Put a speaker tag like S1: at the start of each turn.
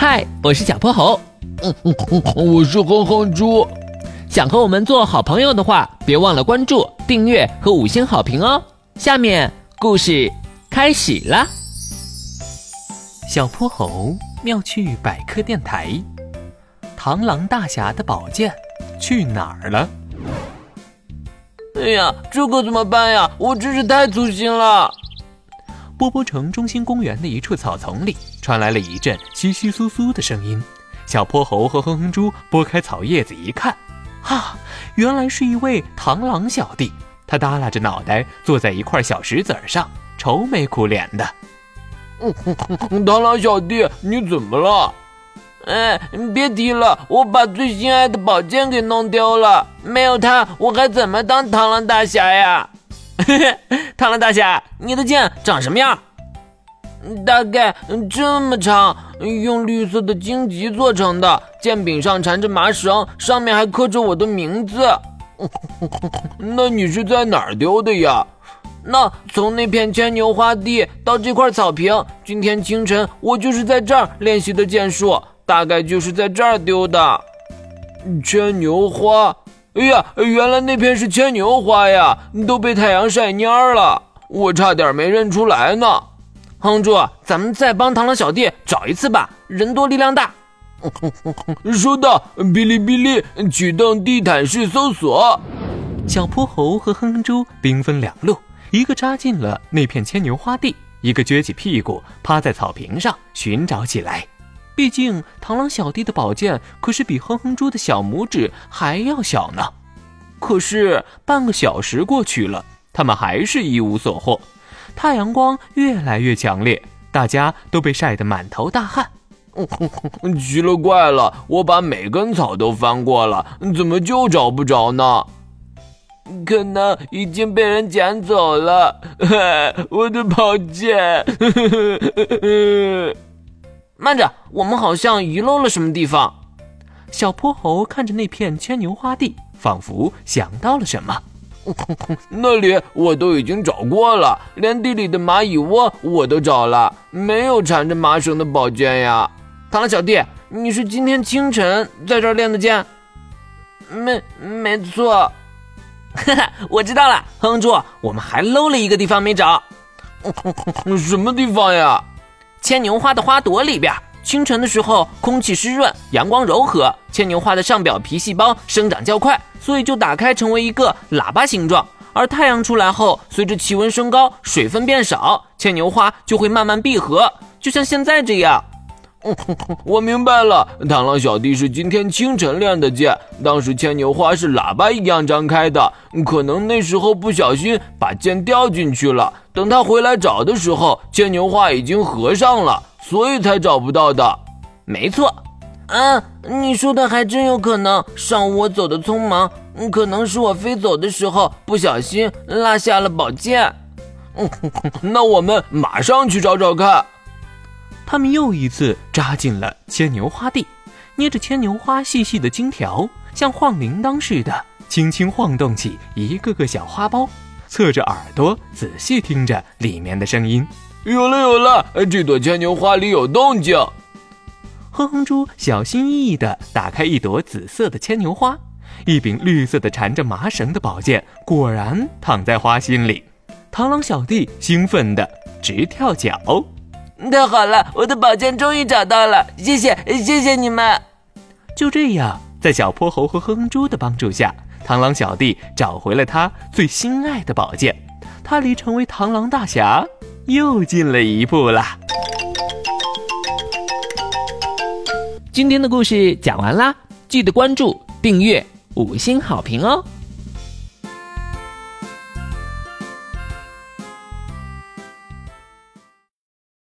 S1: 嗨，我是小泼猴。
S2: 嗯嗯嗯，我是哼哼猪。
S1: 想和我们做好朋友的话，别忘了关注、订阅和五星好评哦。下面故事开始了。
S3: 小泼猴妙趣百科电台：螳螂大侠的宝剑去哪儿了？
S2: 哎呀，这可怎么办呀？我真是太粗心了。
S3: 波波城中心公园的一处草丛里传来了一阵窸窸窣窣的声音。小泼猴和哼哼猪拨开草叶子一看，哈，原来是一位螳螂小弟。他耷拉着脑袋坐在一块小石子上，愁眉苦脸的。
S2: 螳螂小弟，你怎么了？
S4: 哎，别提了，我把最心爱的宝剑给弄丢了，没有它，我还怎么当螳螂大侠呀？
S1: 嘿嘿，螳螂大侠，你的剑长什么样？
S4: 大概这么长，用绿色的荆棘做成的，剑柄上缠着麻绳，上面还刻着我的名字。
S2: 那你是在哪儿丢的呀？
S4: 那从那片牵牛花地到这块草坪，今天清晨我就是在这儿练习的剑术，大概就是在这儿丢的。
S2: 牵牛花。哎呀，原来那片是牵牛花呀，都被太阳晒蔫了，我差点没认出来呢。
S1: 哼猪，咱们再帮螳螂小弟找一次吧，人多力量大。
S2: 收到，哔哩哔哩启动地毯式搜索。
S3: 小泼猴和哼哼猪兵分两路，一个扎进了那片牵牛花地，一个撅起屁股趴在草坪上寻找起来。毕竟，螳螂小弟的宝剑可是比哼哼猪的小拇指还要小呢。可是半个小时过去了，他们还是一无所获。太阳光越来越强烈，大家都被晒得满头大汗。
S2: 奇了怪了，我把每根草都翻过了，怎么就找不着呢？
S4: 可能已经被人捡走了。我的宝剑。
S1: 慢着，我们好像遗漏了什么地方。
S3: 小泼猴看着那片牵牛花地，仿佛想到了什么。
S2: 那里我都已经找过了，连地里的蚂蚁窝我都找了，没有缠着麻绳的宝剑呀。
S1: 螳螂小弟，你是今天清晨在这儿练的剑？
S4: 没，没错。
S1: 哈哈，我知道了，哼住，我们还漏了一个地方没找。
S2: 什么地方呀？
S1: 牵牛花的花朵里边，清晨的时候空气湿润，阳光柔和，牵牛花的上表皮细胞生长较快，所以就打开成为一个喇叭形状。而太阳出来后，随着气温升高，水分变少，牵牛花就会慢慢闭合，就像现在这样。
S2: 我明白了，螳螂小弟是今天清晨练的剑，当时牵牛花是喇叭一样张开的，可能那时候不小心把剑掉进去了。等他回来找的时候，牵牛花已经合上了，所以才找不到的。
S1: 没错，
S4: 啊，你说的还真有可能。上午我走的匆忙，可能是我飞走的时候不小心落下了宝剑。
S2: 那我们马上去找找看。
S3: 他们又一次扎进了牵牛花地，捏着牵牛花细细的金条，像晃铃铛似的，轻轻晃动起一个个小花苞，侧着耳朵仔细听着里面的声音。
S2: 有了有了，这朵牵牛花里有动静。
S3: 哼哼猪小心翼翼地打开一朵紫色的牵牛花，一柄绿色的缠着麻绳的宝剑果然躺在花心里。螳螂小弟兴奋地直跳脚。
S4: 太好了，我的宝剑终于找到了！谢谢，谢谢你们。
S3: 就这样，在小泼猴和哼猪的帮助下，螳螂小弟找回了他最心爱的宝剑，他离成为螳螂大侠又近了一步啦。
S1: 今天的故事讲完啦，记得关注、订阅、五星好评哦！